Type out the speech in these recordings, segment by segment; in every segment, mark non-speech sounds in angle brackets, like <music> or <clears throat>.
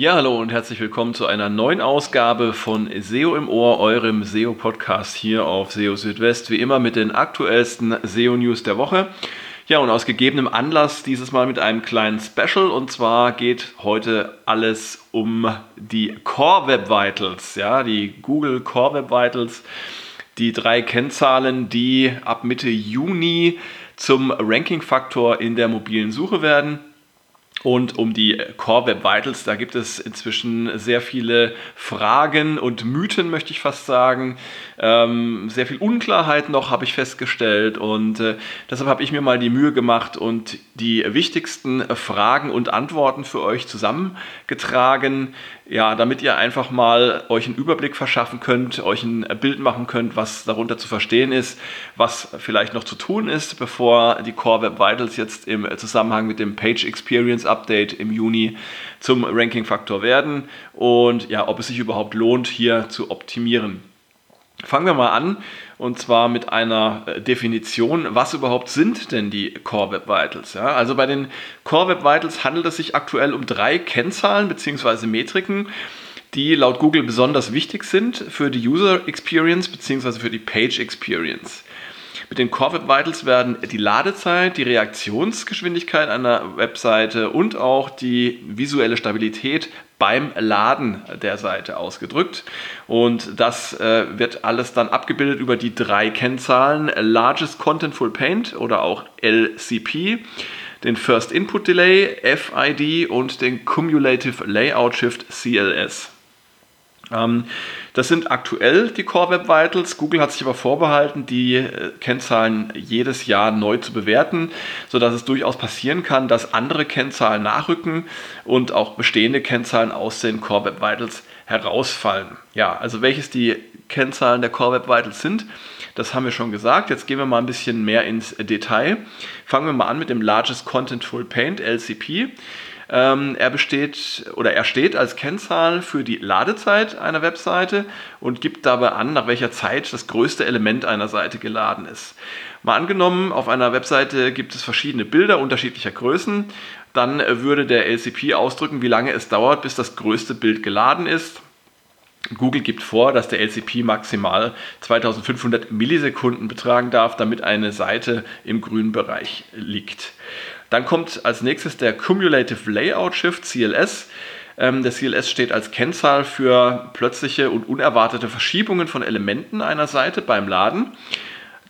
Ja, hallo und herzlich willkommen zu einer neuen Ausgabe von SEO im Ohr, eurem SEO-Podcast hier auf SEO Südwest. Wie immer mit den aktuellsten SEO-News der Woche. Ja, und aus gegebenem Anlass dieses Mal mit einem kleinen Special. Und zwar geht heute alles um die Core Web Vitals, ja, die Google Core Web Vitals. Die drei Kennzahlen, die ab Mitte Juni zum Ranking-Faktor in der mobilen Suche werden. Und um die Core Web Vitals, da gibt es inzwischen sehr viele Fragen und Mythen, möchte ich fast sagen. Ähm, sehr viel Unklarheit noch, habe ich festgestellt. Und äh, deshalb habe ich mir mal die Mühe gemacht und die wichtigsten Fragen und Antworten für euch zusammengetragen. Ja, damit ihr einfach mal euch einen Überblick verschaffen könnt, euch ein Bild machen könnt, was darunter zu verstehen ist, was vielleicht noch zu tun ist, bevor die Core Web Vitals jetzt im Zusammenhang mit dem Page Experience Update im Juni zum Ranking-Faktor werden und ja, ob es sich überhaupt lohnt, hier zu optimieren. Fangen wir mal an und zwar mit einer äh, Definition, was überhaupt sind denn die Core Web Vitals? Ja, also bei den Core Web Vitals handelt es sich aktuell um drei Kennzahlen bzw. Metriken, die laut Google besonders wichtig sind für die User Experience bzw. für die Page Experience. Mit den Core Web Vitals werden die Ladezeit, die Reaktionsgeschwindigkeit einer Webseite und auch die visuelle Stabilität beim Laden der Seite ausgedrückt. Und das äh, wird alles dann abgebildet über die drei Kennzahlen Largest Contentful Paint oder auch LCP den First Input Delay, FID und den Cumulative Layout Shift CLS. Ähm, das sind aktuell die Core Web Vitals. Google hat sich aber vorbehalten, die äh, Kennzahlen jedes Jahr neu zu bewerten, sodass es durchaus passieren kann, dass andere Kennzahlen nachrücken und auch bestehende Kennzahlen aus den Core Web Vitals herausfallen. Ja, also welches die Kennzahlen der Core Web Vitals sind, das haben wir schon gesagt. Jetzt gehen wir mal ein bisschen mehr ins Detail. Fangen wir mal an mit dem Largest Contentful Paint, LCP. Ähm, er besteht oder er steht als Kennzahl für die Ladezeit einer Webseite und gibt dabei an, nach welcher Zeit das größte Element einer Seite geladen ist. Mal angenommen, auf einer Webseite gibt es verschiedene Bilder unterschiedlicher Größen, dann würde der LCP ausdrücken, wie lange es dauert, bis das größte Bild geladen ist. Google gibt vor, dass der LCP maximal 2500 Millisekunden betragen darf, damit eine Seite im grünen Bereich liegt. Dann kommt als nächstes der Cumulative Layout Shift, CLS. Ähm, der CLS steht als Kennzahl für plötzliche und unerwartete Verschiebungen von Elementen einer Seite beim Laden.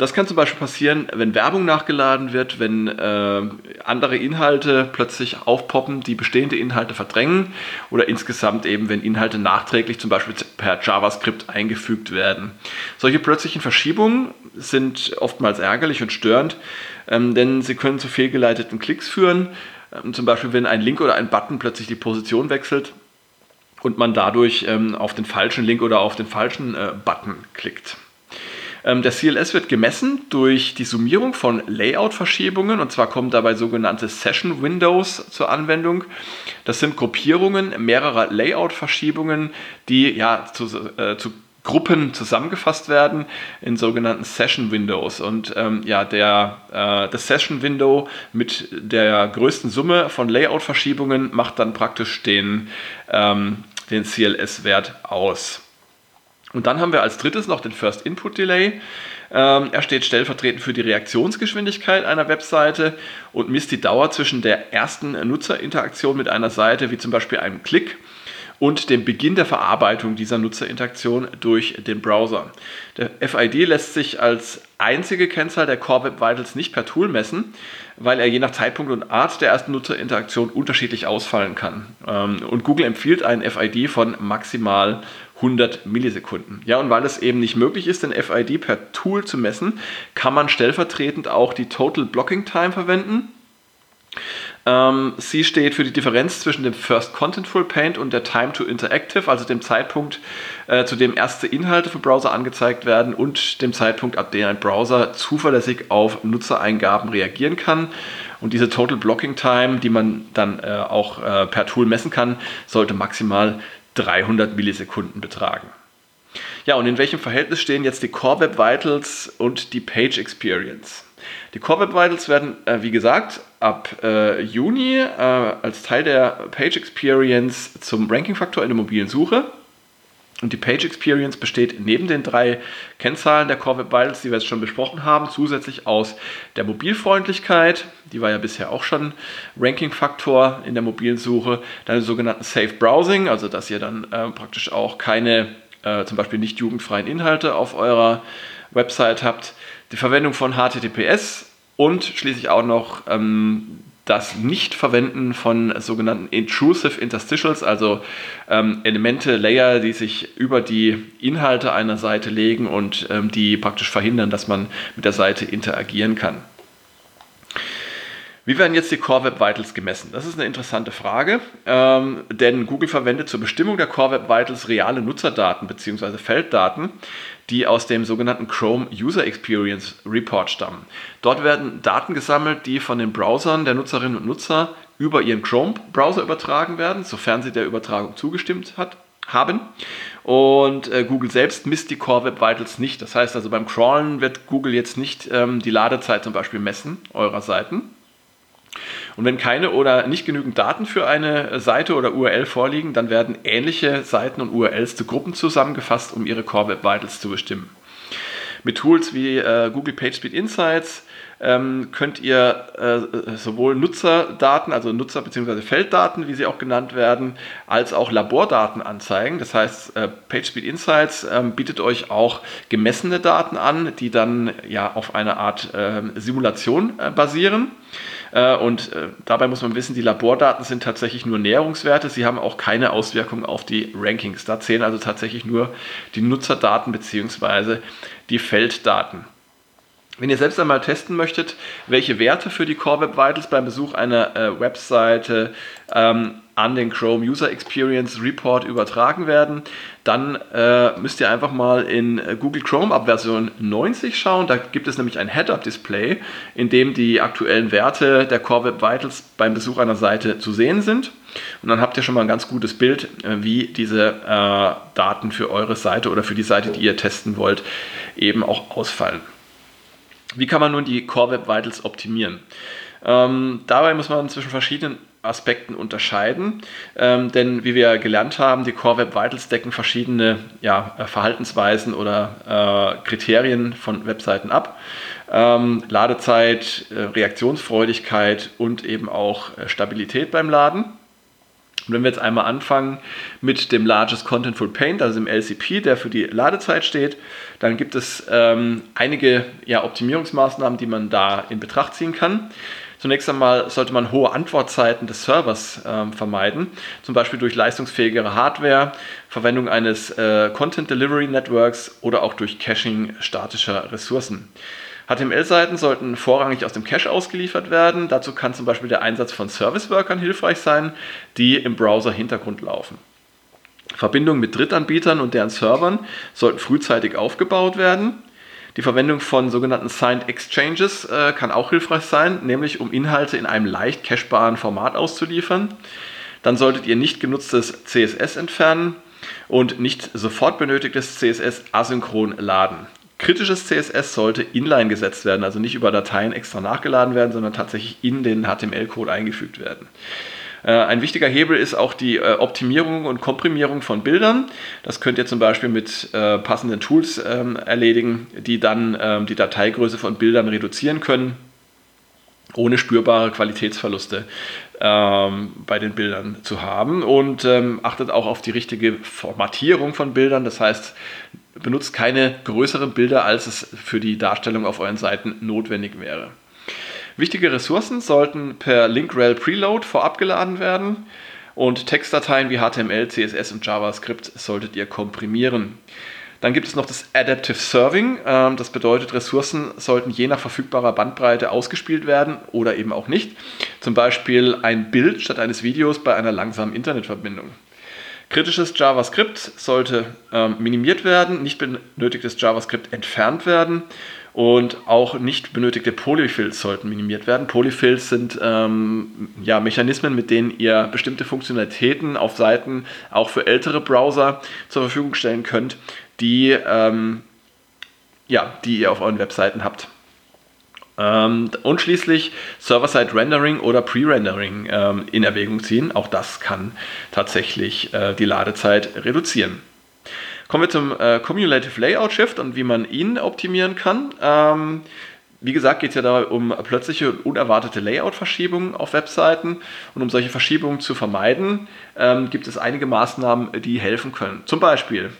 Das kann zum Beispiel passieren, wenn Werbung nachgeladen wird, wenn äh, andere Inhalte plötzlich aufpoppen, die bestehende Inhalte verdrängen oder insgesamt eben, wenn Inhalte nachträglich zum Beispiel per JavaScript eingefügt werden. Solche plötzlichen Verschiebungen sind oftmals ärgerlich und störend, ähm, denn sie können zu fehlgeleiteten Klicks führen. Ähm, zum Beispiel, wenn ein Link oder ein Button plötzlich die Position wechselt und man dadurch ähm, auf den falschen Link oder auf den falschen äh, Button klickt. Ähm, der CLS wird gemessen durch die Summierung von Layout-Verschiebungen und zwar kommen dabei sogenannte Session Windows zur Anwendung. Das sind Gruppierungen mehrerer Layout-Verschiebungen, die ja zu, äh, zu Gruppen zusammengefasst werden in sogenannten Session Windows. Und ähm, ja, der, äh, das Session Window mit der größten Summe von Layout-Verschiebungen macht dann praktisch den, ähm, den CLS-Wert aus. Und dann haben wir als drittes noch den First Input Delay. Ähm, er steht stellvertretend für die Reaktionsgeschwindigkeit einer Webseite und misst die Dauer zwischen der ersten Nutzerinteraktion mit einer Seite, wie zum Beispiel einem Klick, und dem Beginn der Verarbeitung dieser Nutzerinteraktion durch den Browser. Der FID lässt sich als einzige Kennzahl der Core Web Vitals nicht per Tool messen, weil er je nach Zeitpunkt und Art der ersten Nutzerinteraktion unterschiedlich ausfallen kann. Ähm, und Google empfiehlt einen FID von maximal 100 Millisekunden. Ja, und weil es eben nicht möglich ist, den FID per Tool zu messen, kann man stellvertretend auch die Total Blocking Time verwenden. Ähm, sie steht für die Differenz zwischen dem First Contentful Paint und der Time to Interactive, also dem Zeitpunkt, äh, zu dem erste Inhalte für Browser angezeigt werden und dem Zeitpunkt, ab dem ein Browser zuverlässig auf Nutzereingaben reagieren kann. Und diese Total Blocking Time, die man dann äh, auch äh, per Tool messen kann, sollte maximal 300 Millisekunden betragen. Ja, und in welchem Verhältnis stehen jetzt die Core Web Vitals und die Page Experience? Die Core Web Vitals werden, äh, wie gesagt, ab äh, Juni äh, als Teil der Page Experience zum Ranking-Faktor in der mobilen Suche. Und die Page Experience besteht neben den drei Kennzahlen der Core Web Vitals, die wir jetzt schon besprochen haben, zusätzlich aus der Mobilfreundlichkeit, die war ja bisher auch schon Ranking-Faktor in der mobilen Suche, dann den sogenannten Safe Browsing, also dass ihr dann äh, praktisch auch keine äh, zum Beispiel nicht jugendfreien Inhalte auf eurer Website habt, die Verwendung von HTTPS und schließlich auch noch ähm, das Nicht-Verwenden von sogenannten Intrusive Interstitials, also ähm, Elemente, Layer, die sich über die Inhalte einer Seite legen und ähm, die praktisch verhindern, dass man mit der Seite interagieren kann. Wie werden jetzt die Core Web Vitals gemessen? Das ist eine interessante Frage, ähm, denn Google verwendet zur Bestimmung der Core Web Vitals reale Nutzerdaten bzw. Felddaten, die aus dem sogenannten Chrome User Experience Report stammen. Dort werden Daten gesammelt, die von den Browsern der Nutzerinnen und Nutzer über ihren Chrome-Browser übertragen werden, sofern sie der Übertragung zugestimmt hat, haben. Und äh, Google selbst misst die Core Web Vitals nicht. Das heißt also, beim Crawlen wird Google jetzt nicht ähm, die Ladezeit zum Beispiel messen eurer Seiten. Und wenn keine oder nicht genügend Daten für eine Seite oder URL vorliegen, dann werden ähnliche Seiten und URLs zu Gruppen zusammengefasst, um ihre Core Web Vitals zu bestimmen. Mit Tools wie äh, Google PageSpeed Insights ähm, könnt ihr äh, sowohl Nutzerdaten, also Nutzer- bzw. Felddaten, wie sie auch genannt werden, als auch Labordaten anzeigen. Das heißt, äh, PageSpeed Insights ähm, bietet euch auch gemessene Daten an, die dann ja auf eine Art ähm, Simulation äh, basieren. Äh, und äh, dabei muss man wissen, die Labordaten sind tatsächlich nur Näherungswerte. Sie haben auch keine Auswirkungen auf die Rankings. Da zählen also tatsächlich nur die Nutzerdaten bzw. die Felddaten. Wenn ihr selbst einmal testen möchtet, welche Werte für die Core Web Vitals beim Besuch einer äh, Webseite ähm, an den Chrome User Experience Report übertragen werden, dann äh, müsst ihr einfach mal in äh, Google Chrome ab Version 90 schauen. Da gibt es nämlich ein Head-Up-Display, in dem die aktuellen Werte der Core Web Vitals beim Besuch einer Seite zu sehen sind. Und dann habt ihr schon mal ein ganz gutes Bild, äh, wie diese äh, Daten für eure Seite oder für die Seite, die ihr testen wollt, eben auch ausfallen. Wie kann man nun die Core Web Vitals optimieren? Ähm, dabei muss man zwischen verschiedenen Aspekten unterscheiden, ähm, denn wie wir gelernt haben, die Core Web Vitals decken verschiedene ja, äh, Verhaltensweisen oder äh, Kriterien von Webseiten ab. Ähm, Ladezeit, äh, Reaktionsfreudigkeit und eben auch äh, Stabilität beim Laden. Und wenn wir jetzt einmal anfangen mit dem Largest Contentful Paint, also dem LCP, der für die Ladezeit steht, dann gibt es ähm, einige ja, Optimierungsmaßnahmen, die man da in Betracht ziehen kann. Zunächst einmal sollte man hohe Antwortzeiten des Servers ähm, vermeiden, zum Beispiel durch leistungsfähigere Hardware, Verwendung eines äh, Content Delivery Networks oder auch durch Caching statischer Ressourcen. HTML-Seiten sollten vorrangig aus dem Cache ausgeliefert werden. Dazu kann zum Beispiel der Einsatz von Service-Workern hilfreich sein, die im Browser-Hintergrund laufen. Verbindungen mit Drittanbietern und deren Servern sollten frühzeitig aufgebaut werden. Die Verwendung von sogenannten Signed Exchanges äh, kann auch hilfreich sein, nämlich um Inhalte in einem leicht cachebaren Format auszuliefern. Dann solltet ihr nicht genutztes CSS entfernen und nicht sofort benötigtes CSS asynchron laden. Kritisches CSS sollte inline gesetzt werden, also nicht über Dateien extra nachgeladen werden, sondern tatsächlich in den HTML-Code eingefügt werden. Äh, ein wichtiger Hebel ist auch die äh, Optimierung und Komprimierung von Bildern. Das könnt ihr zum Beispiel mit äh, passenden Tools ähm, erledigen, die dann ähm, die Dateigröße von Bildern reduzieren können, ohne spürbare Qualitätsverluste ähm, bei den Bildern zu haben. Und achtet auch auf die richtige Formatierung von Bildern. Das heißt, benutzt keine größeren Bilder, als es für die Darstellung auf euren Seiten notwendig wäre. Wichtige Ressourcen sollten per Link-Rel Preload vorab geladen werden und Textdateien wie HTML, CSS und JavaScript solltet ihr komprimieren. Dann gibt es noch das Adaptive Serving. Ähm, das bedeutet, Ressourcen sollten je nach verfügbarer Bandbreite ausgespielt werden oder eben auch nicht. Zum Beispiel ein Bild statt eines Videos bei einer langsamen Internetverbindung. Kritisches JavaScript sollte ähm, minimiert werden, nicht benötigtes JavaScript entfernt werden und auch nicht benötigte Polyfills sollten minimiert werden. Polyfills sind ähm, ja, Mechanismen, mit denen ihr bestimmte Funktionalitäten auf Seiten auch für ältere Browser zur Verfügung stellen könnt, die, ähm, ja, die ihr auf euren Webseiten habt. Ähm, und schließlich Server-Side Rendering oder Pre-Rendering ähm, in Erwägung ziehen. Auch das kann tatsächlich äh, die Ladezeit reduzieren. Kommen wir zum äh, Cumulative Layout Shift und wie man ihn optimieren kann. Ähm, wie gesagt, geht es ja da um plötzliche unerwartete Layout-Verschiebungen auf Webseiten. Und um solche Verschiebungen zu vermeiden, ähm, gibt es einige Maßnahmen, die helfen können. Zum Beispiel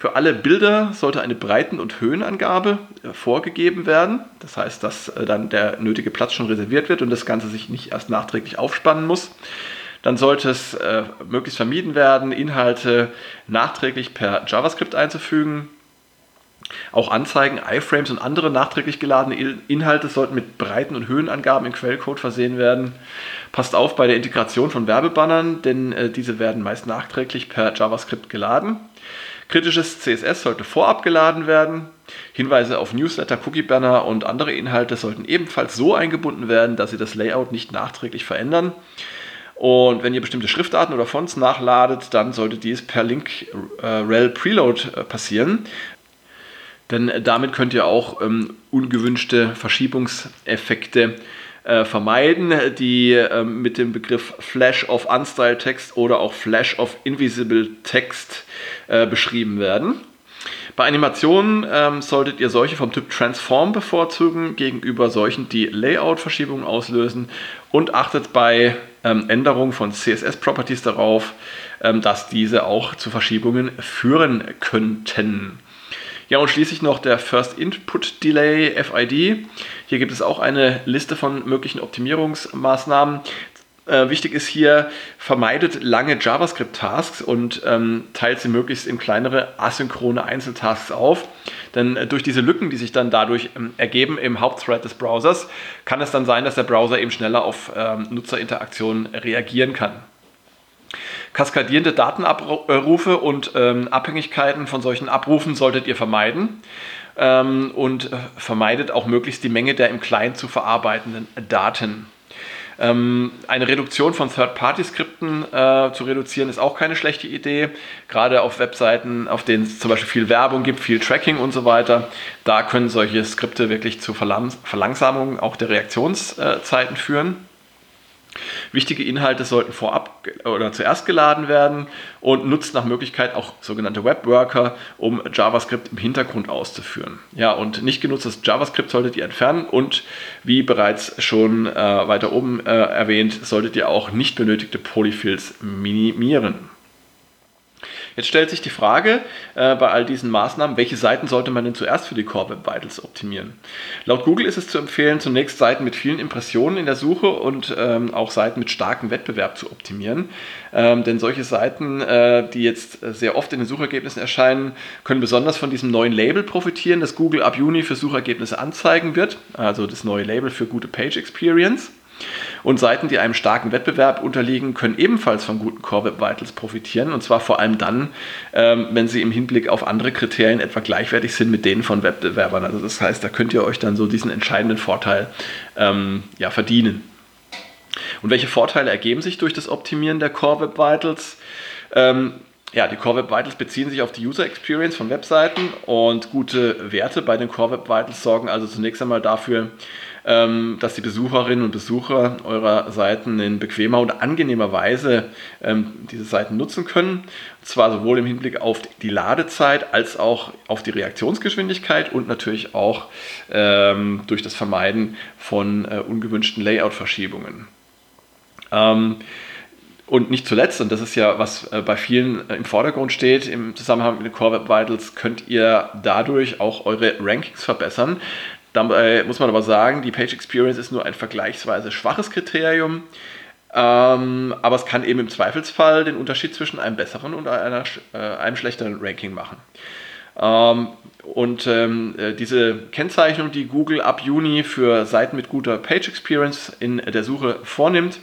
für alle Bilder sollte eine Breiten- und Höhenangabe äh, vorgegeben werden. Das heißt, dass äh, dann der nötige Platz schon reserviert wird und das Ganze sich nicht erst nachträglich aufspannen muss. Dann sollte es äh, möglichst vermieden werden, Inhalte nachträglich per JavaScript einzufügen. Auch Anzeigen, iFrames und andere nachträglich geladene Inhalte sollten mit Breiten- und Höhenangaben im Quellcode versehen werden. Passt auf bei der Integration von Werbebannern, denn äh, diese werden meist nachträglich per JavaScript geladen. Kritisches CSS sollte vorab geladen werden. Hinweise auf Newsletter, Cookie-Banner und andere Inhalte sollten ebenfalls so eingebunden werden, dass sie das Layout nicht nachträglich verändern. Und wenn ihr bestimmte Schriftarten oder Fonts nachladet, dann sollte dies per Link äh, rel Preload äh, passieren. Denn damit könnt ihr auch ähm, ungewünschte Verschiebungseffekte äh, vermeiden, die äh, mit dem Begriff Flash of Unstyled Text oder auch Flash of Invisible Text äh, beschrieben werden. Bei Animationen ähm, solltet ihr solche vom Typ Transform bevorzugen gegenüber solchen, die Layout-Verschiebungen auslösen und achtet bei ähm, Änderungen von CSS-Properties darauf, ähm, dass diese auch zu Verschiebungen führen könnten. Ja, und schließlich noch der First Input Delay FID. Hier gibt es auch eine Liste von möglichen Optimierungsmaßnahmen. Äh, wichtig ist hier, vermeidet lange JavaScript-Tasks und ähm, teilt sie möglichst in kleinere asynchrone Einzeltasks auf. Denn äh, durch diese Lücken, die sich dann dadurch ähm, ergeben im Hauptthread des Browsers, kann es dann sein, dass der Browser eben schneller auf ähm, Nutzerinteraktionen reagieren kann. Kaskadierende Datenabrufe und ähm, Abhängigkeiten von solchen Abrufen solltet ihr vermeiden ähm, und äh, vermeidet auch möglichst die Menge der im Client zu verarbeitenden Daten. Ähm, eine Reduktion von Third-Party-Skripten äh, zu reduzieren ist auch keine schlechte Idee. Gerade auf Webseiten, auf denen es zum Beispiel viel Werbung gibt, viel Tracking und so weiter. Da können solche Skripte wirklich zu Verlangsamung auch der Reaktionszeiten führen. Wichtige Inhalte sollten vorab oder zuerst geladen werden und nutzt nach Möglichkeit auch sogenannte Webworker, um JavaScript im Hintergrund auszuführen. Ja, und nicht genutztes JavaScript solltet ihr entfernen und wie bereits schon äh, weiter oben äh, erwähnt, solltet ihr auch nicht benötigte Polyfills minimieren. Jetzt stellt sich die Frage äh, bei all diesen Maßnahmen, welche Seiten sollte man denn zuerst für die Core Web Vitals optimieren? Laut Google ist es zu empfehlen, zunächst Seiten mit vielen Impressionen in der Suche und ähm, auch Seiten mit starkem Wettbewerb zu optimieren. Ähm, denn solche Seiten, äh, die jetzt sehr oft in den Suchergebnissen erscheinen, können besonders von diesem neuen Label profitieren, das Google ab Juni für Suchergebnisse anzeigen wird. Also das neue Label für gute Page Experience. Und Seiten, die einem starken Wettbewerb unterliegen, können ebenfalls von guten Core Web Vitals profitieren. Und zwar vor allem dann, ähm, wenn sie im Hinblick auf andere Kriterien etwa gleichwertig sind mit denen von Wettbewerbern. Also das heißt, da könnt ihr euch dann so diesen entscheidenden Vorteil ähm, ja, verdienen. Und welche Vorteile ergeben sich durch das Optimieren der Core Web Vitals? Ähm, ja, die Core Web Vitals beziehen sich auf die User Experience von Webseiten und gute Werte bei den Core Web Vitals sorgen also zunächst einmal dafür, dass die Besucherinnen und Besucher eurer Seiten in bequemer und angenehmer Weise ähm, diese Seiten nutzen können. Und zwar sowohl im Hinblick auf die Ladezeit als auch auf die Reaktionsgeschwindigkeit und natürlich auch ähm, durch das Vermeiden von äh, ungewünschten Layout-Verschiebungen. Ähm, und nicht zuletzt, und das ist ja, was äh, bei vielen äh, im Vordergrund steht, im Zusammenhang mit den Core Web Vitals, könnt ihr dadurch auch eure Rankings verbessern. Dabei muss man aber sagen, die Page Experience ist nur ein vergleichsweise schwaches Kriterium. Ähm, aber es kann eben im Zweifelsfall den Unterschied zwischen einem besseren und einer, äh, einem schlechteren Ranking machen. Ähm, und ähm, äh, diese Kennzeichnung, die Google ab Juni für Seiten mit guter Page Experience in der Suche vornimmt,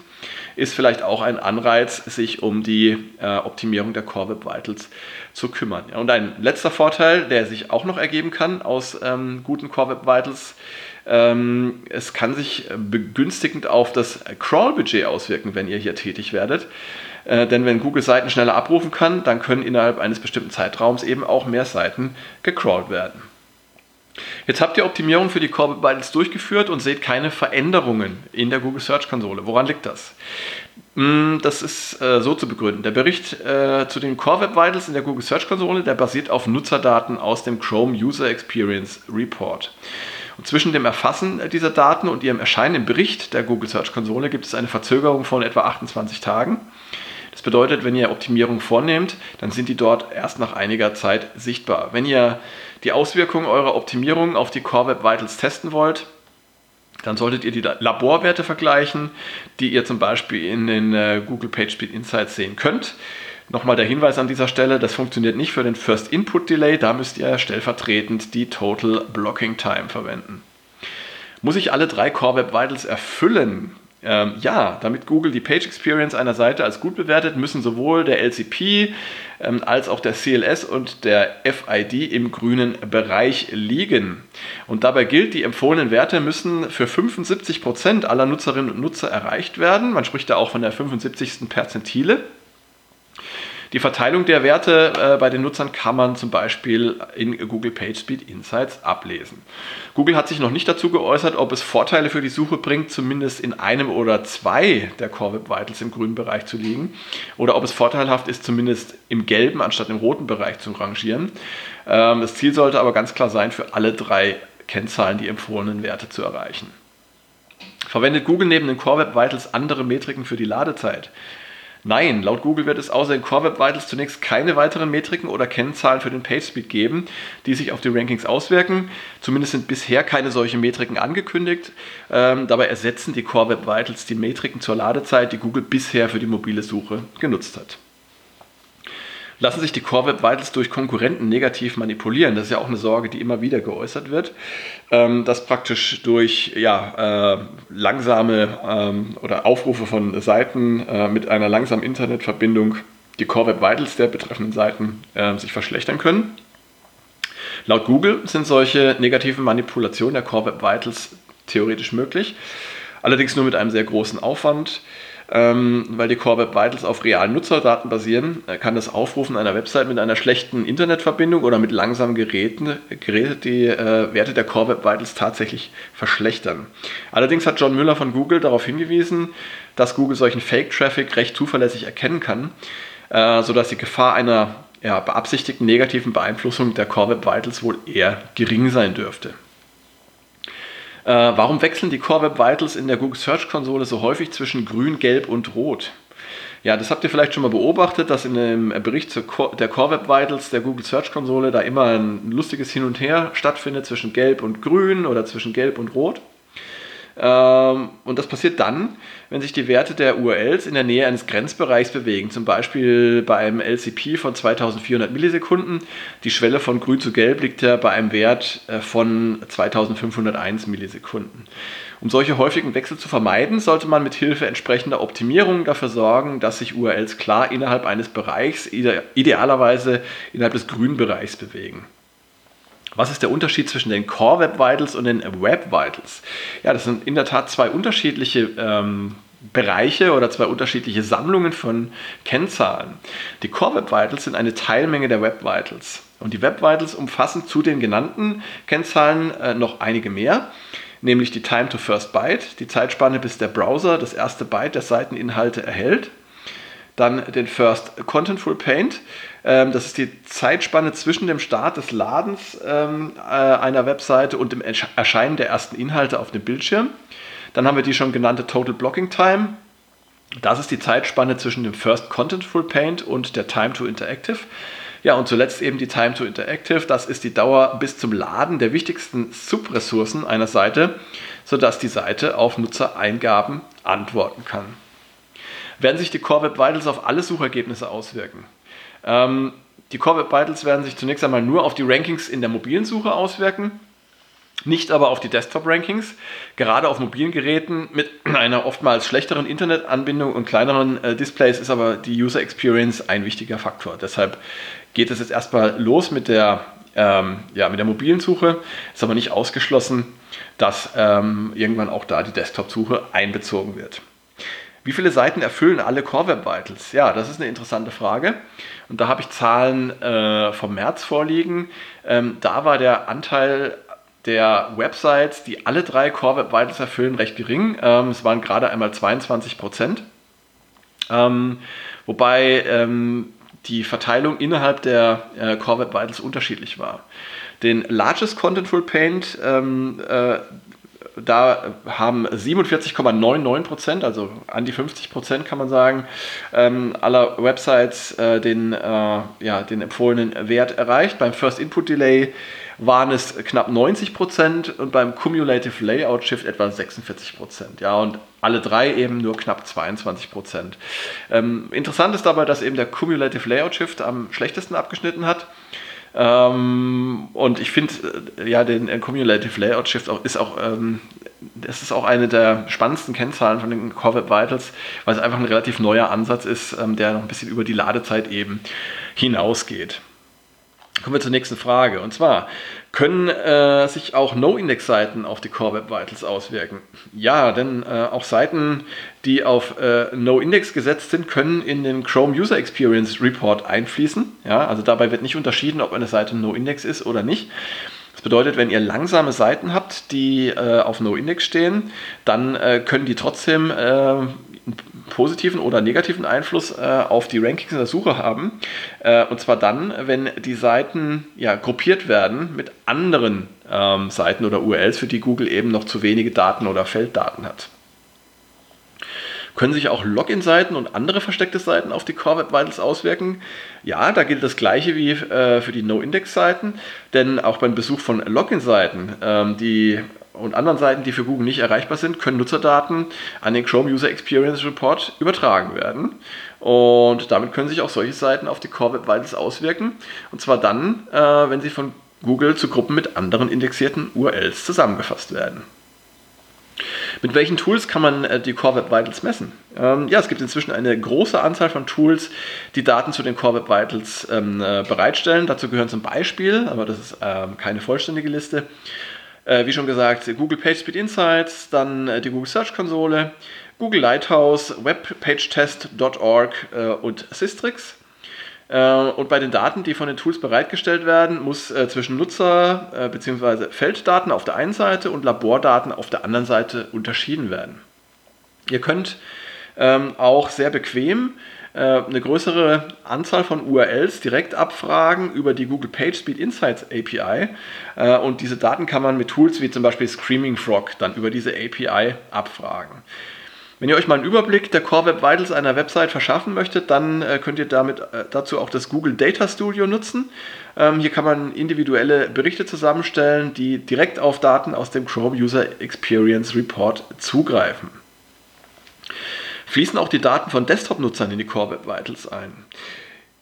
ist vielleicht auch ein Anreiz, sich um die äh, Optimierung der Core Web Vitals zu kümmern. Ja, und ein letzter Vorteil, der sich auch noch ergeben kann aus ähm, guten Core Web Vitals, ähm, es kann sich begünstigend auf das Crawl-Budget auswirken, wenn ihr hier tätig werdet. Äh, denn wenn Google Seiten schneller abrufen kann, dann können innerhalb eines bestimmten Zeitraums eben auch mehr Seiten gecrawlt werden. Jetzt habt ihr Optimierung für die Core Web Vitals durchgeführt und seht keine Veränderungen in der Google Search Konsole. Woran liegt das? Hm, das ist äh, so zu begründen. Der Bericht äh, zu den Core Web Vitals in der Google Search Konsole, der basiert auf Nutzerdaten aus dem Chrome User Experience Report. Und zwischen dem Erfassen dieser Daten und ihrem Erscheinen im Bericht der Google Search Konsole gibt es eine Verzögerung von etwa 28 Tagen. Das bedeutet, wenn ihr Optimierung vornehmt, dann sind die dort erst nach einiger Zeit sichtbar. Wenn ihr die Auswirkungen eurer Optimierung auf die Core Web Vitals testen wollt, dann solltet ihr die Laborwerte vergleichen, die ihr zum Beispiel in den äh, Google PageSpeed Insights sehen könnt. Nochmal der Hinweis an dieser Stelle, das funktioniert nicht für den First Input Delay, da müsst ihr stellvertretend die Total Blocking Time verwenden. Muss ich alle drei Core Web Vitals erfüllen, ähm, ja, damit Google die Page Experience einer Seite als gut bewertet, müssen sowohl der LCP ähm, als auch der CLS und der FID im grünen Bereich liegen. Und dabei gilt, die empfohlenen Werte müssen für 75 Prozent aller Nutzerinnen und Nutzer erreicht werden. Man spricht da auch von der 75. Perzentile. Die Verteilung der Werte äh, bei den Nutzern kann man zum Beispiel in Google PageSpeed Insights ablesen. Google hat sich noch nicht dazu geäußert, ob es Vorteile für die Suche bringt, zumindest in einem oder zwei der Core Web Vitals im grünen Bereich zu liegen, oder ob es vorteilhaft ist, zumindest im gelben anstatt im roten Bereich zu rangieren. Ähm, das Ziel sollte aber ganz klar sein, für alle drei Kennzahlen die empfohlenen Werte zu erreichen. Verwendet Google neben den Core Web Vitals andere Metriken für die Ladezeit? Nein, laut Google wird es außer den Core Web Vitals zunächst keine weiteren Metriken oder Kennzahlen für den PageSpeed geben, die sich auf die Rankings auswirken. Zumindest sind bisher keine solchen Metriken angekündigt. Ähm, dabei ersetzen die Core Web Vitals die Metriken zur Ladezeit, die Google bisher für die mobile Suche genutzt hat lassen sich die Core Web Vitals durch Konkurrenten negativ manipulieren. Das ist ja auch eine Sorge, die immer wieder geäußert wird, ähm, dass praktisch durch ja, äh, langsame ähm, oder Aufrufe von Seiten äh, mit einer langsamen Internetverbindung die Core Web Vitals der betreffenden Seiten äh, sich verschlechtern können. Laut Google sind solche negativen Manipulationen der Core Web Vitals theoretisch möglich, allerdings nur mit einem sehr großen Aufwand ähm, weil die Core Web Vitals auf realen Nutzerdaten basieren, kann das Aufrufen einer Website mit einer schlechten Internetverbindung oder mit langsamen Geräten Geräte die äh, Werte der Core Web Vitals tatsächlich verschlechtern. Allerdings hat John Müller von Google darauf hingewiesen, dass Google solchen Fake-Traffic recht zuverlässig erkennen kann, äh, sodass die Gefahr einer ja, beabsichtigten negativen Beeinflussung der Core Web Vitals wohl eher gering sein dürfte. Äh, warum wechseln die Core Web Vitals in der Google Search Konsole so häufig zwischen grün, gelb und rot? Ja, das habt ihr vielleicht schon mal beobachtet, dass in dem Bericht der Core Web Vitals der Google Search Konsole da immer ein lustiges Hin und Her stattfindet zwischen gelb und grün oder zwischen gelb und rot. Ähm, und das passiert dann, wenn sich die Werte der URLs in der Nähe eines Grenzbereichs bewegen. Zum Beispiel bei einem LCP von 2400 Millisekunden. Die Schwelle von grün zu gelb liegt ja bei einem Wert äh, von 2501 Millisekunden. Um solche häufigen Wechsel zu vermeiden, sollte man mit Hilfe entsprechender Optimierungen dafür sorgen, dass sich URLs klar innerhalb eines Bereichs, idealerweise innerhalb des grünen Bereichs bewegen. Was ist der Unterschied zwischen den Core Web Vitals und den Web Vitals? Ja, das sind in der Tat zwei unterschiedliche ähm, Bereiche oder zwei unterschiedliche Sammlungen von Kennzahlen. Die Core Web Vitals sind eine Teilmenge der Web Vitals. Und die Web Vitals umfassen zu den genannten Kennzahlen äh, noch einige mehr, nämlich die Time to First Byte, die Zeitspanne, bis der Browser das erste Byte der Seiteninhalte erhält dann den First Contentful Paint. Ähm, das ist die Zeitspanne zwischen dem Start des Ladens ähm, äh, einer Webseite und dem Erscheinen der ersten Inhalte auf dem Bildschirm. Dann haben wir die schon genannte Total Blocking Time. Das ist die Zeitspanne zwischen dem First Contentful Paint und der Time to Interactive. Ja, und zuletzt eben die Time to Interactive. Das ist die Dauer bis zum Laden der wichtigsten Subressourcen einer Seite, sodass die Seite auf Nutzereingaben antworten kann werden sich die Core Web Vitals auf alle Suchergebnisse auswirken. Ähm, die Core Web Vitals werden sich zunächst einmal nur auf die Rankings in der mobilen Suche auswirken, nicht aber auf die Desktop-Rankings. Gerade auf mobilen Geräten mit <clears throat> einer oftmals schlechteren Internetanbindung und kleineren äh, Displays ist aber die User Experience ein wichtiger Faktor. Deshalb geht es jetzt erstmal los mit der, ähm, ja, mit der mobilen Suche. Ist aber nicht ausgeschlossen, dass ähm, irgendwann auch da die Desktop-Suche einbezogen wird. Wie viele Seiten erfüllen alle Core Web Vitals? Ja, das ist eine interessante Frage. Und da habe ich Zahlen äh, vom März vorliegen. Ähm, da war der Anteil der Websites, die alle drei Core Web Vitals erfüllen, recht gering. Ähm, es waren gerade einmal 22 Prozent. Ähm, wobei ähm, die Verteilung innerhalb der äh, Core Web Vitals unterschiedlich war. Den Largest Contentful Paint, ähm, äh, da haben 47,99 Prozent, also an die 50 Prozent kann man sagen, ähm, aller Websites äh, den, äh, ja, den empfohlenen Wert erreicht. Beim First Input Delay waren es knapp 90 Prozent und beim Cumulative Layout Shift etwa 46 Prozent. Ja, und alle drei eben nur knapp 22 Prozent. Ähm, interessant ist dabei, dass eben der Cumulative Layout Shift am schlechtesten abgeschnitten hat. Ähm, und ich finde, äh, ja, den äh, Cumulative Layout Shift auch, ist auch, ähm, das ist auch eine der spannendsten Kennzahlen von den Core Web Vitals, weil es einfach ein relativ neuer Ansatz ist, ähm, der noch ein bisschen über die Ladezeit eben hinausgeht. Kommen wir zur nächsten Frage. Und zwar, können äh, sich auch No-Index-Seiten auf die Core Web Vitals auswirken? Ja, denn äh, auch Seiten, die auf äh, No-Index gesetzt sind, können in den Chrome User Experience Report einfließen. Ja, also dabei wird nicht unterschieden, ob eine Seite No-Index ist oder nicht. Das bedeutet, wenn ihr langsame Seiten habt, die äh, auf No-Index stehen, dann äh, können die trotzdem äh, positiven oder negativen Einfluss äh, auf die Rankings in der Suche haben. Äh, und zwar dann, wenn die Seiten ja, gruppiert werden mit anderen ähm, Seiten oder URLs, für die Google eben noch zu wenige Daten oder Felddaten hat. Können sich auch Login-Seiten und andere versteckte Seiten auf die Core Web Vitals auswirken? Ja, da gilt das gleiche wie äh, für die No-Index-Seiten, denn auch beim Besuch von Login-Seiten, ähm, die und anderen Seiten, die für Google nicht erreichbar sind, können Nutzerdaten an den Chrome User Experience Report übertragen werden. Und damit können sich auch solche Seiten auf die Core Web Vitals auswirken. Und zwar dann, äh, wenn sie von Google zu Gruppen mit anderen indexierten URLs zusammengefasst werden. Mit welchen Tools kann man äh, die Core Web Vitals messen? Ähm, ja, es gibt inzwischen eine große Anzahl von Tools, die Daten zu den Core Web Vitals ähm, äh, bereitstellen. Dazu gehören zum Beispiel, aber das ist ähm, keine vollständige Liste, wie schon gesagt, Google PageSpeed Insights, dann äh, die Google Search Konsole, Google Lighthouse, webpagetest.org äh, und Systrix. Äh, und bei den Daten, die von den Tools bereitgestellt werden, muss äh, zwischen Nutzer- äh, bzw. Felddaten auf der einen Seite und Labordaten auf der anderen Seite unterschieden werden. Ihr könnt ähm, auch sehr bequem äh, eine größere Anzahl von URLs direkt abfragen über die Google PageSpeed Insights API. Äh, und diese Daten kann man mit Tools wie zum Beispiel Screaming Frog dann über diese API abfragen. Wenn ihr euch mal einen Überblick der Core Web Vitals einer Website verschaffen möchtet, dann äh, könnt ihr damit äh, dazu auch das Google Data Studio nutzen. Ähm, hier kann man individuelle Berichte zusammenstellen, die direkt auf Daten aus dem Chrome User Experience Report zugreifen fließen auch die Daten von Desktop-Nutzern in die Core Web Vitals ein.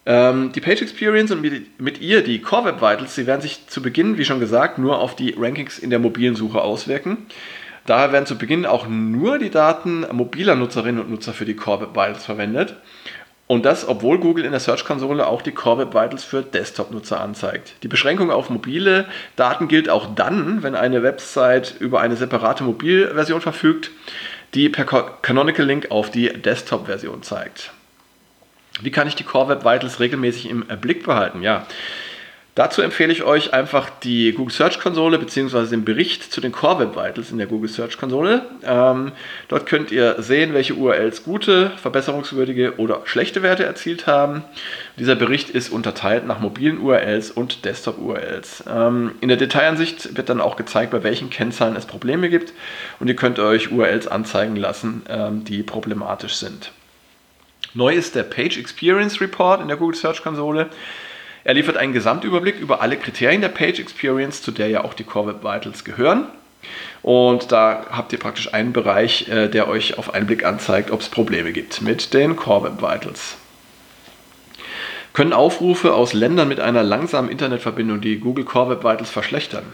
Ähm, die Page Experience und mit, mit, ihr die Core Web Vitals, sie werden sich zu Beginn, wie schon gesagt, nur auf die Rankings in der mobilen Suche auswirken. Daher werden zu Beginn auch nur die Daten mobiler Nutzerinnen und Nutzer für die Core Web Vitals verwendet. Und das, obwohl Google in der Search-Konsole auch die Core Web Vitals für Desktop-Nutzer anzeigt. Die Beschränkung auf mobile Daten gilt auch dann, wenn eine Website über eine separate Mobilversion verfügt die per Canonical Link auf die Desktop-Version zeigt. Wie kann ich die Core Web Vitals regelmäßig im Blick behalten? Ja, Dazu empfehle ich euch einfach die Google Search Konsole bzw. den Bericht zu den Core Web Vitals in der Google Search Konsole. Ähm, dort könnt ihr sehen, welche URLs gute, verbesserungswürdige oder schlechte Werte erzielt haben. Dieser Bericht ist unterteilt nach mobilen URLs und Desktop URLs. Ähm, in der Detailansicht wird dann auch gezeigt, bei welchen Kennzahlen es Probleme gibt und ihr könnt euch URLs anzeigen lassen, ähm, die problematisch sind. Neu ist der Page Experience Report in der Google Search Konsole. Er liefert einen Gesamtüberblick über alle Kriterien der Page Experience, zu der ja auch die Core Web Vitals gehören. Und da habt ihr praktisch einen Bereich, äh, der euch auf einen Blick anzeigt, ob es Probleme gibt mit den Core Web Vitals. Können Aufrufe aus Ländern mit einer langsamen Internetverbindung die Google Core Web Vitals verschlechtern?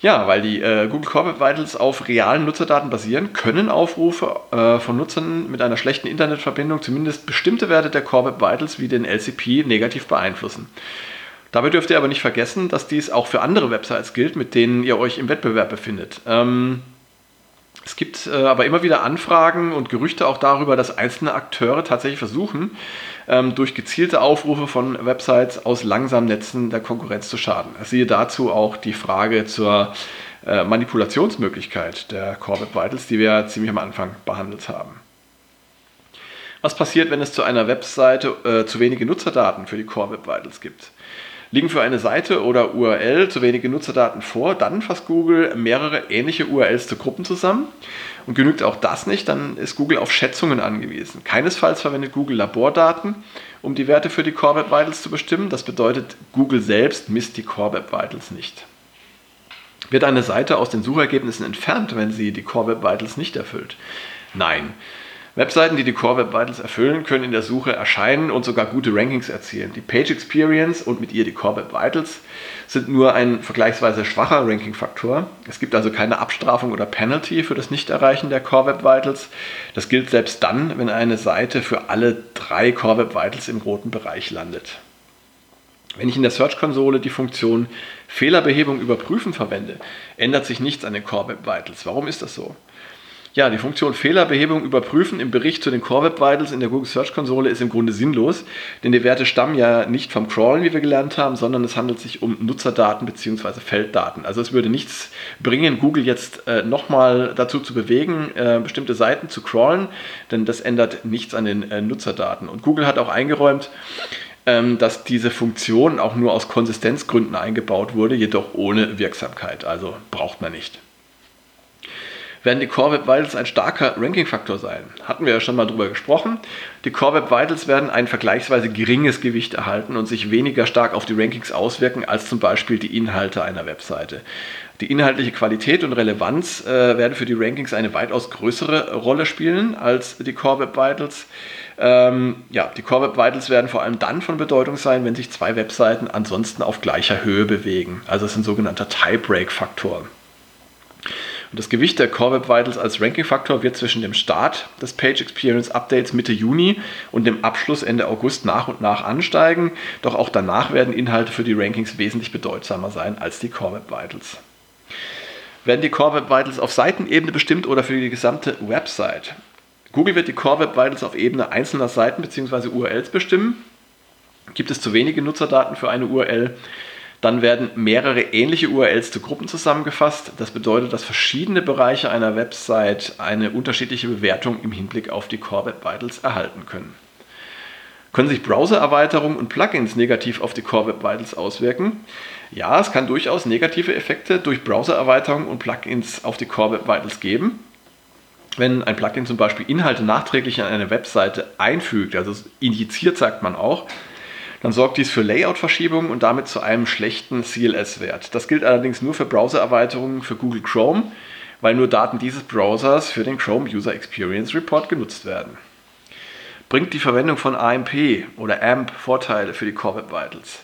Ja, weil die äh, Google Core Web Vitals auf realen Nutzerdaten basieren, können Aufrufe äh, von Nutzern mit einer schlechten Internetverbindung zumindest bestimmte Werte der Core Web Vitals wie den LCP negativ beeinflussen. Dabei dürft ihr aber nicht vergessen, dass dies auch für andere Websites gilt, mit denen ihr euch im Wettbewerb befindet. Ähm, es gibt äh, aber immer wieder Anfragen und Gerüchte auch darüber, dass einzelne Akteure tatsächlich versuchen, ähm, durch gezielte Aufrufe von Websites aus langsamen Netzen der Konkurrenz zu schaden. Sehe dazu auch die Frage zur äh, Manipulationsmöglichkeit der Core Web Vitals, die wir ziemlich am Anfang behandelt haben. Was passiert, wenn es zu einer Webseite äh, zu wenige Nutzerdaten für die Core Web Vitals gibt? Liegen für eine Seite oder URL zu wenige Nutzerdaten vor, dann fasst Google mehrere ähnliche URLs zu Gruppen zusammen. Und genügt auch das nicht, dann ist Google auf Schätzungen angewiesen. Keinesfalls verwendet Google Labordaten, um die Werte für die Core Web Vitals zu bestimmen. Das bedeutet, Google selbst misst die Core Web Vitals nicht. Wird eine Seite aus den Suchergebnissen entfernt, wenn sie die Core Web Vitals nicht erfüllt? Nein. Webseiten, die die Core Web Vitals erfüllen, können in der Suche erscheinen und sogar gute Rankings erzielen. Die Page Experience und mit ihr die Core Web Vitals sind nur ein vergleichsweise schwacher Ranking-Faktor. Es gibt also keine Abstrafung oder Penalty für das Nichterreichen der Core Web Vitals. Das gilt selbst dann, wenn eine Seite für alle drei Core Web Vitals im roten Bereich landet. Wenn ich in der Search-Konsole die Funktion Fehlerbehebung überprüfen verwende, ändert sich nichts an den Core Web Vitals. Warum ist das so? Ja, die Funktion Fehlerbehebung überprüfen im Bericht zu den Core Web Vitals in der Google Search Konsole ist im Grunde sinnlos, denn die Werte stammen ja nicht vom Crawlen, wie wir gelernt haben, sondern es handelt sich um Nutzerdaten bzw. Felddaten. Also es würde nichts bringen, Google jetzt äh, nochmal dazu zu bewegen, äh, bestimmte Seiten zu crawlen, denn das ändert nichts an den äh, Nutzerdaten. Und Google hat auch eingeräumt, ähm, dass diese Funktion auch nur aus Konsistenzgründen eingebaut wurde, jedoch ohne Wirksamkeit. Also braucht man nicht werden die Core Web Vitals ein starker Ranking-Faktor sein. Hatten wir ja schon mal drüber gesprochen. Die Core Web Vitals werden ein vergleichsweise geringes Gewicht erhalten und sich weniger stark auf die Rankings auswirken als zum Beispiel die Inhalte einer Webseite. Die inhaltliche Qualität und Relevanz äh, werden für die Rankings eine weitaus größere Rolle spielen als die Core Web Vitals. Ähm, ja, die Core Web Vitals werden vor allem dann von Bedeutung sein, wenn sich zwei Webseiten ansonsten auf gleicher Höhe bewegen. Also es ist ein sogenannter Tie-Break-Faktor. Und das Gewicht der Core Web Vitals als Ranking-Faktor wird zwischen dem Start des Page Experience Updates Mitte Juni und dem Abschluss Ende August nach und nach ansteigen. Doch auch danach werden Inhalte für die Rankings wesentlich bedeutsamer sein als die Core Web Vitals. Werden die Core Web Vitals auf Seitenebene bestimmt oder für die gesamte Website? Google wird die Core Web Vitals auf Ebene einzelner Seiten bzw. URLs bestimmen. Gibt es zu wenige Nutzerdaten für eine URL, dann werden mehrere ähnliche URLs zu Gruppen zusammengefasst. Das bedeutet, dass verschiedene Bereiche einer Website eine unterschiedliche Bewertung im Hinblick auf die Core Web Vitals erhalten können. Können sich Browser-Erweiterungen und Plugins negativ auf die Core Web Vitals auswirken? Ja, es kann durchaus negative Effekte durch Browser-Erweiterungen und Plugins auf die Core Web Vitals geben. Wenn ein Plugin zum Beispiel Inhalte nachträglich an eine Webseite einfügt, also injiziert sagt man auch, dann sorgt dies für Layout-Verschiebungen und damit zu einem schlechten CLS-Wert. Das gilt allerdings nur für Browser-Erweiterungen für Google Chrome, weil nur Daten dieses Browsers für den Chrome User Experience Report genutzt werden. Bringt die Verwendung von AMP oder AMP Vorteile für die Core Web Vitals?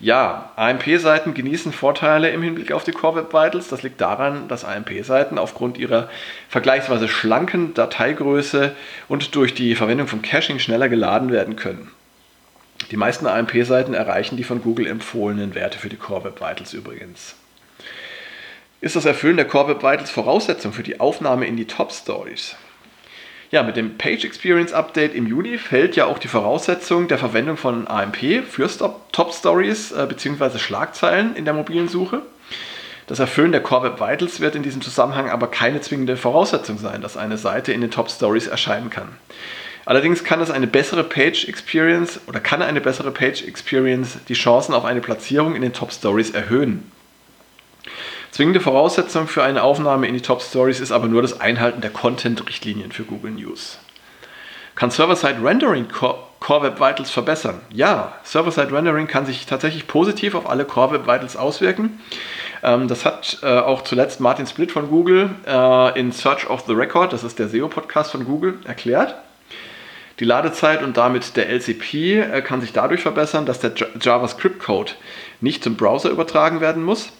Ja, AMP-Seiten genießen Vorteile im Hinblick auf die Core Web Vitals. Das liegt daran, dass AMP-Seiten aufgrund ihrer vergleichsweise schlanken Dateigröße und durch die Verwendung von Caching schneller geladen werden können. Die meisten AMP-Seiten erreichen die von Google empfohlenen Werte für die Core Web Vitals übrigens. Ist das Erfüllen der Core Web Vitals Voraussetzung für die Aufnahme in die Top Stories? Ja, mit dem Page Experience Update im Juni fällt ja auch die Voraussetzung der Verwendung von AMP für Top Stories äh, bzw. Schlagzeilen in der mobilen Suche. Das Erfüllen der Core Web Vitals wird in diesem Zusammenhang aber keine zwingende Voraussetzung sein, dass eine Seite in den Top Stories erscheinen kann. Allerdings kann es eine bessere Page Experience oder kann eine bessere Page Experience die Chancen auf eine Platzierung in den Top Stories erhöhen. Zwingende Voraussetzung für eine Aufnahme in die Top Stories ist aber nur das Einhalten der Content-Richtlinien für Google News. Kann Server-Side Rendering Core Web Vitals verbessern? Ja, Server-Side Rendering kann sich tatsächlich positiv auf alle Core Web Vitals auswirken. Ähm, das hat äh, auch zuletzt Martin Split von Google äh, in Search of the Record, das ist der SEO-Podcast von Google, erklärt. Die Ladezeit und damit der LCP äh, kann sich dadurch verbessern, dass der JavaScript-Code nicht zum Browser übertragen werden muss.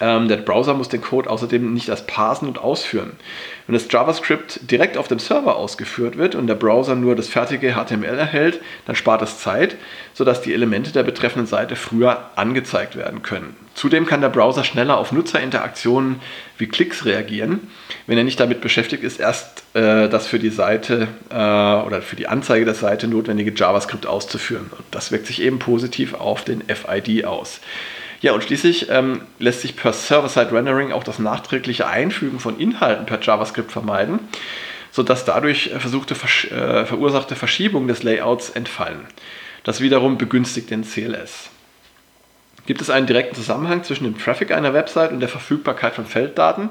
Ähm, der Browser muss den Code außerdem nicht erst parsen und ausführen. Wenn das JavaScript direkt auf dem Server ausgeführt wird und der Browser nur das fertige HTML erhält, dann spart es Zeit, sodass die Elemente der betreffenden Seite früher angezeigt werden können. Zudem kann der Browser schneller auf Nutzerinteraktionen wie Klicks reagieren, wenn er nicht damit beschäftigt ist, erst äh, das für die Seite äh, oder für die Anzeige der Seite notwendige JavaScript auszuführen. Und das wirkt sich eben positiv auf den FID aus. Ja, und schließlich ähm, lässt sich per Server-Side-Rendering auch das nachträgliche Einfügen von Inhalten per JavaScript vermeiden, sodass dadurch versuchte, äh, verursachte Verschiebungen des Layouts entfallen. Das wiederum begünstigt den CLS. Gibt es einen direkten Zusammenhang zwischen dem Traffic einer Website und der Verfügbarkeit von Felddaten?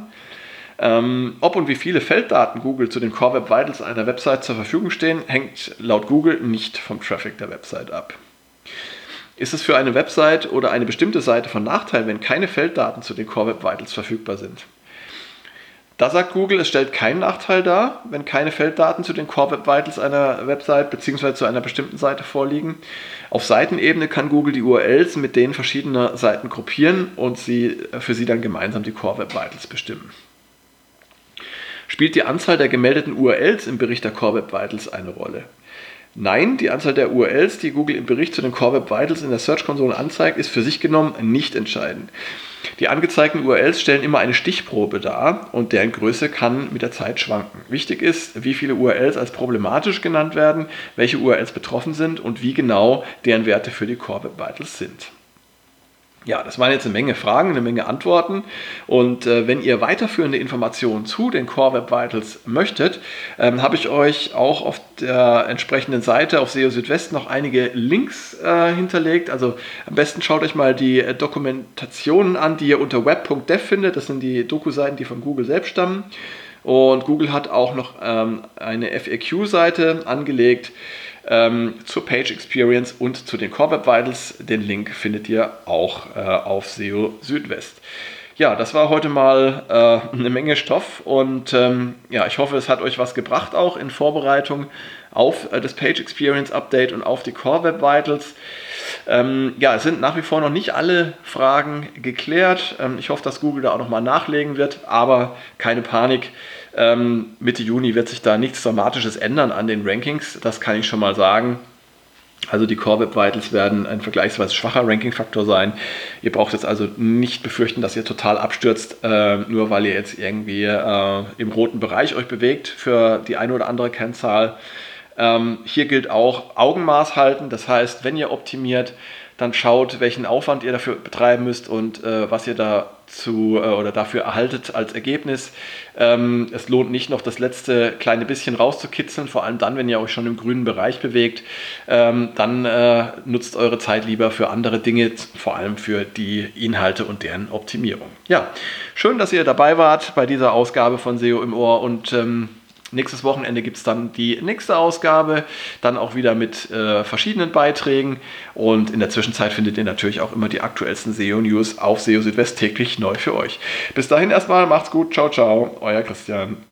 Ähm, ob und wie viele Felddaten Google zu den Core Web Vitals einer Website zur Verfügung stehen, hängt laut Google nicht vom Traffic der Website ab. Ist es für eine Website oder eine bestimmte Seite von Nachteil, wenn keine Felddaten zu den Core Web Vitals verfügbar sind? Da sagt Google, es stellt keinen Nachteil dar, wenn keine Felddaten zu den Core Web Vitals einer Website bzw. zu einer bestimmten Seite vorliegen. Auf Seitenebene kann Google die URLs mit denen verschiedener Seiten gruppieren und sie für sie dann gemeinsam die Core Web Vitals bestimmen. Spielt die Anzahl der gemeldeten URLs im Bericht der Core Web Vitals eine Rolle? Nein, die Anzahl der URLs, die Google im Bericht zu den Core Web Vitals in der Search-Konsole anzeigt, ist für sich genommen nicht entscheidend. Die angezeigten URLs stellen immer eine Stichprobe dar und deren Größe kann mit der Zeit schwanken. Wichtig ist, wie viele URLs als problematisch genannt werden, welche URLs betroffen sind und wie genau deren Werte für die Core Web Vitals sind. Ja, das waren jetzt eine Menge Fragen, eine Menge Antworten. Und äh, wenn ihr weiterführende Informationen zu den Core Web Vitals möchtet, ähm, habe ich euch auch auf der entsprechenden Seite auf SEO Südwest noch einige Links äh, hinterlegt. Also am besten schaut euch mal die äh, Dokumentationen an, die ihr unter web.dev findet. Das sind die Doku-Seiten, die von Google selbst stammen. Und Google hat auch noch ähm, eine FAQ-Seite angelegt ähm, zur Page Experience und zu den Core Web Vitals. Den Link findet ihr auch äh, auf SEO Südwest. Ja, das war heute mal äh, eine Menge Stoff und ähm, ja, ich hoffe, es hat euch was gebracht auch in Vorbereitung auf äh, das Page Experience Update und auf die Core Web Vitals. Ähm, ja, es sind nach wie vor noch nicht alle Fragen geklärt. Ähm, ich hoffe, dass Google da auch nochmal nachlegen wird, aber keine Panik. Ähm, Mitte Juni wird sich da nichts Dramatisches ändern an den Rankings, das kann ich schon mal sagen. Also die Core Web Vitals werden ein vergleichsweise schwacher Ranking-Faktor sein. Ihr braucht jetzt also nicht befürchten, dass ihr total abstürzt, äh, nur weil ihr jetzt irgendwie äh, im roten Bereich euch bewegt für die eine oder andere Kennzahl. Ähm, hier gilt auch Augenmaß halten. Das heißt, wenn ihr optimiert, dann schaut, welchen Aufwand ihr dafür betreiben müsst und äh, was ihr dazu äh, oder dafür erhaltet als Ergebnis. Ähm, es lohnt nicht noch das letzte kleine bisschen rauszukitzeln, vor allem dann, wenn ihr euch schon im grünen Bereich bewegt. Ähm, dann äh, nutzt eure Zeit lieber für andere Dinge, vor allem für die Inhalte und deren Optimierung. Ja, schön, dass ihr dabei wart bei dieser Ausgabe von SEO im Ohr und ähm, Nächstes Wochenende gibt es dann die nächste Ausgabe, dann auch wieder mit äh, verschiedenen Beiträgen. Und in der Zwischenzeit findet ihr natürlich auch immer die aktuellsten SEO-News auf SEO Südwest täglich neu für euch. Bis dahin erstmal, macht's gut, ciao, ciao, euer Christian.